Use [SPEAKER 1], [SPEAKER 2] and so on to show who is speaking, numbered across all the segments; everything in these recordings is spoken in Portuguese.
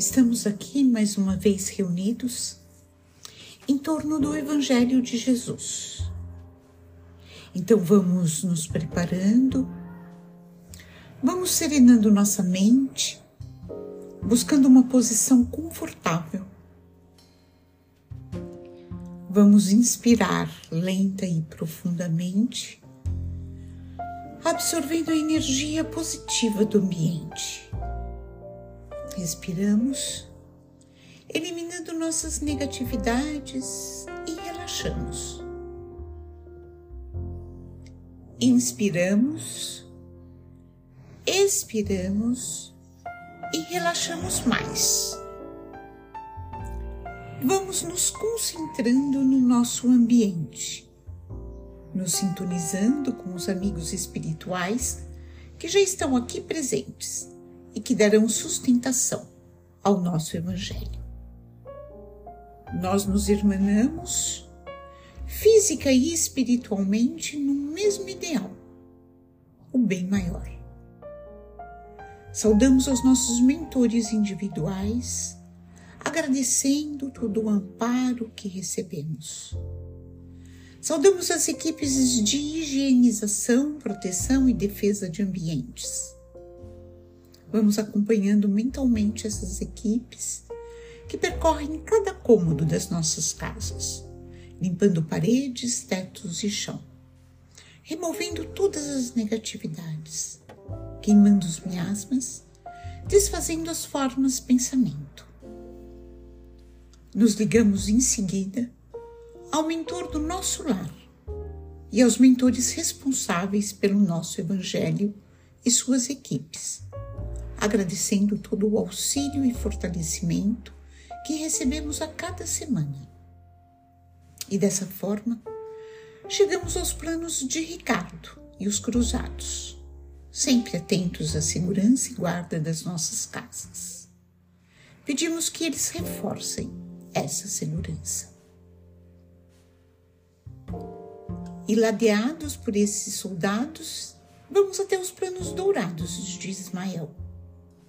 [SPEAKER 1] Estamos aqui mais uma vez reunidos em torno do Evangelho de Jesus. Então vamos nos preparando, vamos serenando nossa mente, buscando uma posição confortável. Vamos inspirar lenta e profundamente, absorvendo a energia positiva do ambiente Respiramos, eliminando nossas negatividades e relaxamos. Inspiramos, expiramos e relaxamos mais. Vamos nos concentrando no nosso ambiente, nos sintonizando com os amigos espirituais que já estão aqui presentes e que darão sustentação ao nosso Evangelho. Nós nos irmanamos física e espiritualmente no mesmo ideal, o bem maior. Saudamos aos nossos mentores individuais, agradecendo todo o amparo que recebemos. Saudamos as equipes de higienização, proteção e defesa de ambientes Vamos acompanhando mentalmente essas equipes que percorrem cada cômodo das nossas casas, limpando paredes, tetos e chão, removendo todas as negatividades, queimando os miasmas, desfazendo as formas pensamento. Nos ligamos em seguida ao mentor do nosso lar e aos mentores responsáveis pelo nosso Evangelho e suas equipes agradecendo todo o auxílio e fortalecimento que recebemos a cada semana. E dessa forma, chegamos aos planos de Ricardo e os cruzados, sempre atentos à segurança e guarda das nossas casas. Pedimos que eles reforcem essa segurança. E ladeados por esses soldados, vamos até os planos dourados de Ismael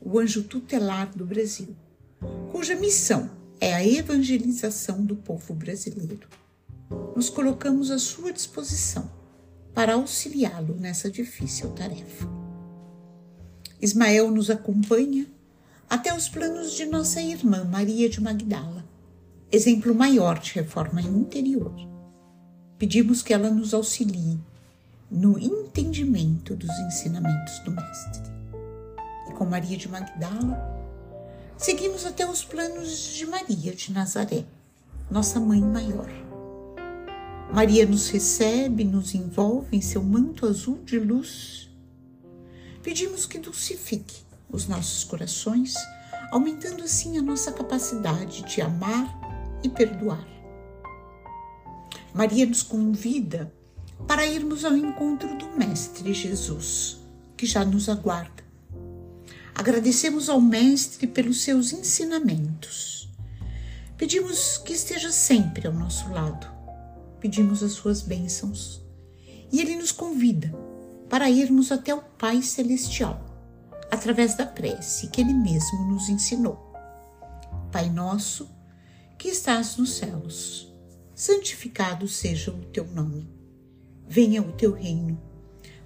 [SPEAKER 1] o anjo tutelar do Brasil, cuja missão é a evangelização do povo brasileiro. Nos colocamos à sua disposição para auxiliá-lo nessa difícil tarefa. Ismael nos acompanha até os planos de nossa irmã Maria de Magdala, exemplo maior de reforma interior. Pedimos que ela nos auxilie no entendimento dos ensinamentos do Mestre com Maria de Magdala, seguimos até os planos de Maria de Nazaré, nossa mãe maior. Maria nos recebe, nos envolve em seu manto azul de luz. Pedimos que dulcifique os nossos corações, aumentando assim a nossa capacidade de amar e perdoar. Maria nos convida para irmos ao encontro do Mestre Jesus, que já nos aguarda Agradecemos ao Mestre pelos seus ensinamentos. Pedimos que esteja sempre ao nosso lado. Pedimos as suas bênçãos. E ele nos convida para irmos até o Pai Celestial, através da prece que ele mesmo nos ensinou. Pai nosso, que estás nos céus, santificado seja o teu nome. Venha o teu reino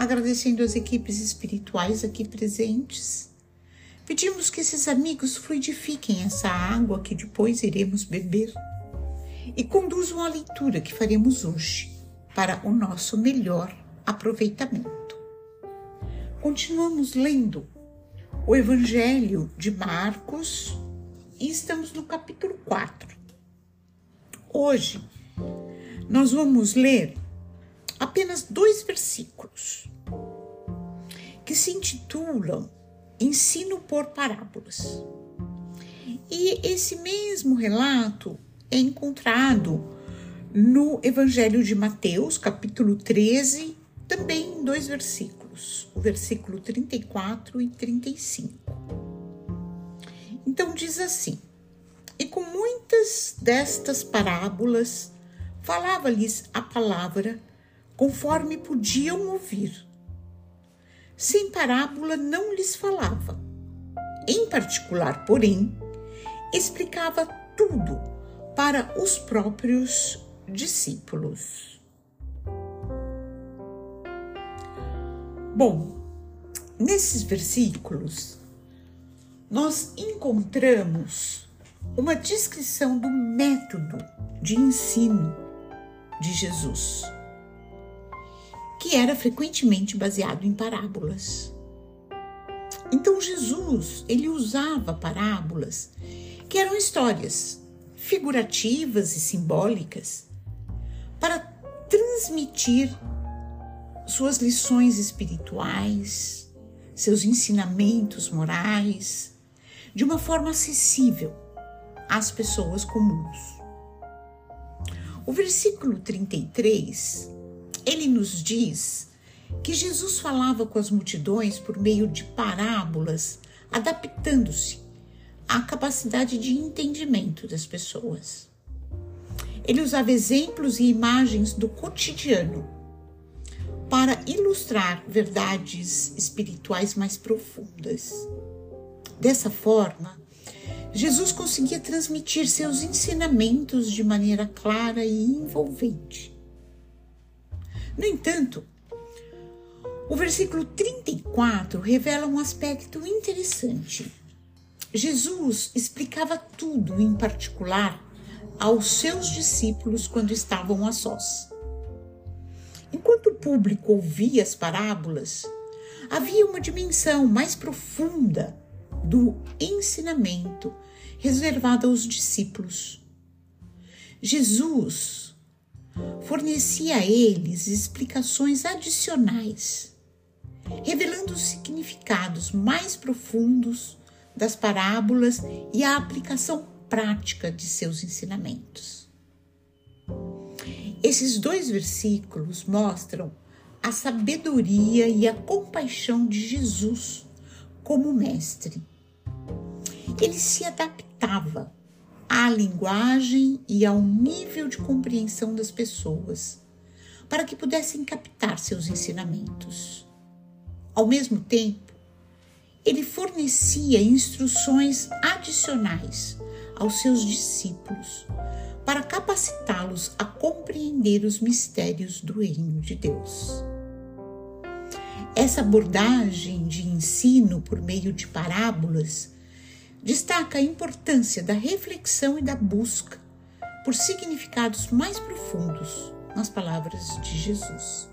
[SPEAKER 1] agradecendo as equipes espirituais aqui presentes. Pedimos que esses amigos fluidifiquem essa água que depois iremos beber e conduzam a leitura que faremos hoje para o nosso melhor aproveitamento. Continuamos lendo o Evangelho de Marcos e estamos no capítulo 4. Hoje nós vamos ler apenas dois versículos que se intitulam Ensino por Parábolas. E esse mesmo relato é encontrado no Evangelho de Mateus, capítulo 13, também em dois versículos, o versículo 34 e 35. Então diz assim: E com muitas destas parábolas falava-lhes a palavra conforme podiam ouvir. Sem parábola não lhes falava. Em particular, porém, explicava tudo para os próprios discípulos. Bom, nesses versículos, nós encontramos uma descrição do método de ensino de Jesus, que era frequentemente baseado em parábolas. Então Jesus, ele usava parábolas que eram histórias figurativas e simbólicas para transmitir suas lições espirituais, seus ensinamentos morais, de uma forma acessível às pessoas comuns. O versículo 33, ele nos diz que Jesus falava com as multidões por meio de parábolas, adaptando-se à capacidade de entendimento das pessoas. Ele usava exemplos e imagens do cotidiano para ilustrar verdades espirituais mais profundas. Dessa forma, Jesus conseguia transmitir seus ensinamentos de maneira clara e envolvente. No entanto, o versículo 34 revela um aspecto interessante. Jesus explicava tudo, em particular, aos seus discípulos quando estavam a sós. Enquanto o público ouvia as parábolas, havia uma dimensão mais profunda do ensinamento reservada aos discípulos. Jesus fornecia a eles explicações adicionais, revelando os significados mais profundos das parábolas e a aplicação prática de seus ensinamentos. Esses dois versículos mostram a sabedoria e a compaixão de Jesus como mestre ele se adaptava à linguagem e ao nível de compreensão das pessoas, para que pudessem captar seus ensinamentos. Ao mesmo tempo, ele fornecia instruções adicionais aos seus discípulos para capacitá-los a compreender os mistérios do reino de Deus. Essa abordagem de ensino por meio de parábolas destaca a importância da reflexão e da busca por significados mais profundos nas palavras de Jesus.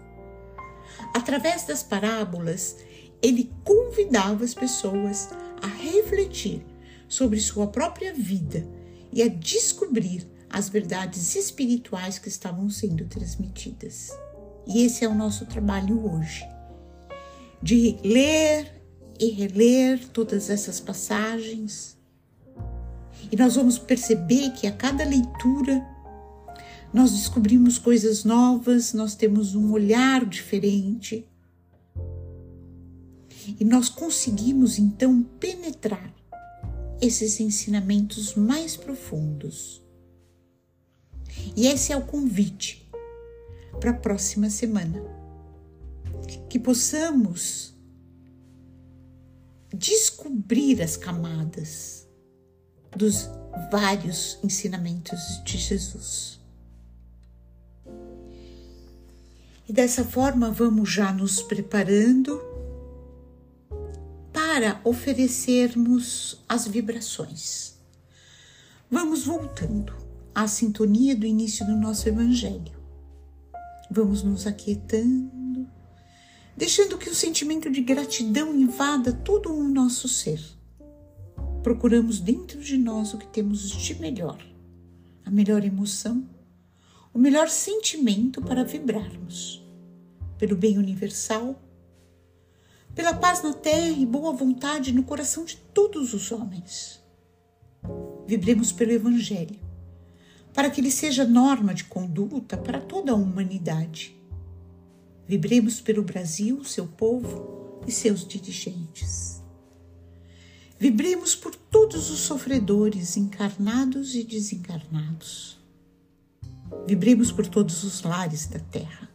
[SPEAKER 1] Através das parábolas, ele convidava as pessoas a refletir sobre sua própria vida e a descobrir as verdades espirituais que estavam sendo transmitidas. E esse é o nosso trabalho hoje, de ler e reler todas essas passagens. E nós vamos perceber que a cada leitura nós descobrimos coisas novas, nós temos um olhar diferente. E nós conseguimos então penetrar esses ensinamentos mais profundos. E esse é o convite para a próxima semana. Que possamos descobrir as camadas dos vários ensinamentos de Jesus. E dessa forma vamos já nos preparando para oferecermos as vibrações. Vamos voltando à sintonia do início do nosso Evangelho. Vamos nos aquietando deixando que o sentimento de gratidão invada todo o nosso ser. Procuramos dentro de nós o que temos de melhor, a melhor emoção, o melhor sentimento para vibrarmos, pelo bem universal, pela paz na terra e boa vontade no coração de todos os homens. Vibremos pelo Evangelho, para que ele seja norma de conduta para toda a humanidade. Vibremos pelo Brasil, seu povo e seus dirigentes. Vibremos por todos os sofredores encarnados e desencarnados. Vibremos por todos os lares da terra,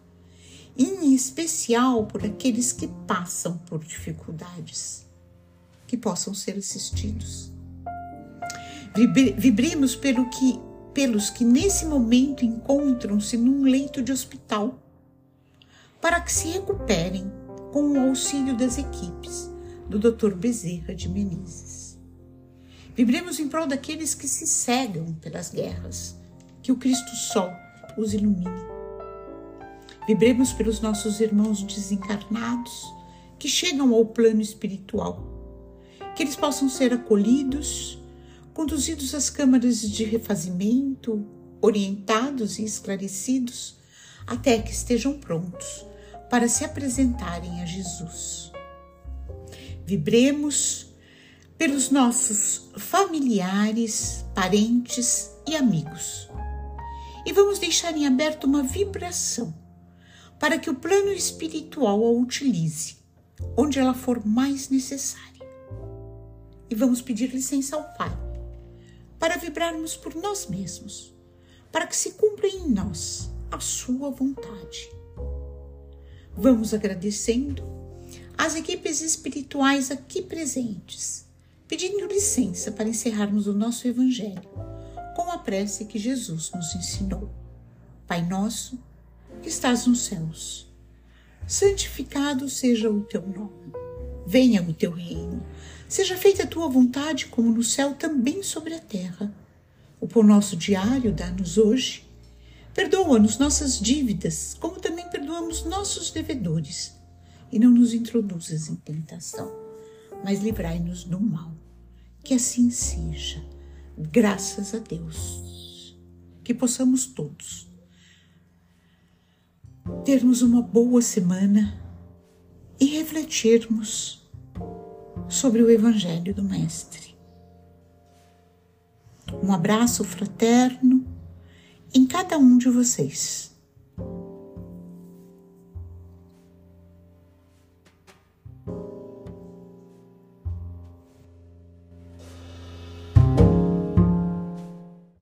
[SPEAKER 1] em especial por aqueles que passam por dificuldades, que possam ser assistidos. Vibremos pelo que pelos que nesse momento encontram-se num leito de hospital, para que se recuperem com o auxílio das equipes do Dr. Bezerra de Menezes. Vibremos em prol daqueles que se cegam pelas guerras, que o Cristo Sol os ilumine. Vibremos pelos nossos irmãos desencarnados que chegam ao plano espiritual, que eles possam ser acolhidos conduzidos às câmaras de refazimento, orientados e esclarecidos, até que estejam prontos para se apresentarem a Jesus. Vibremos pelos nossos familiares, parentes e amigos. E vamos deixar em aberto uma vibração para que o plano espiritual a utilize onde ela for mais necessária. E vamos pedir licença ao Pai para vibrarmos por nós mesmos, para que se cumpra em nós a Sua vontade. Vamos agradecendo às equipes espirituais aqui presentes, pedindo licença para encerrarmos o nosso Evangelho com a prece que Jesus nos ensinou. Pai nosso, que estás nos céus, santificado seja o teu nome. Venha o teu reino Seja feita a tua vontade, como no céu, também sobre a terra. O pão nosso diário dá-nos hoje. Perdoa-nos nossas dívidas, como também perdoamos nossos devedores. E não nos introduzas em tentação, mas livrai-nos do mal. Que assim seja, graças a Deus. Que possamos todos termos uma boa semana e refletirmos sobre o Evangelho do Mestre. Um abraço fraterno em cada um de vocês.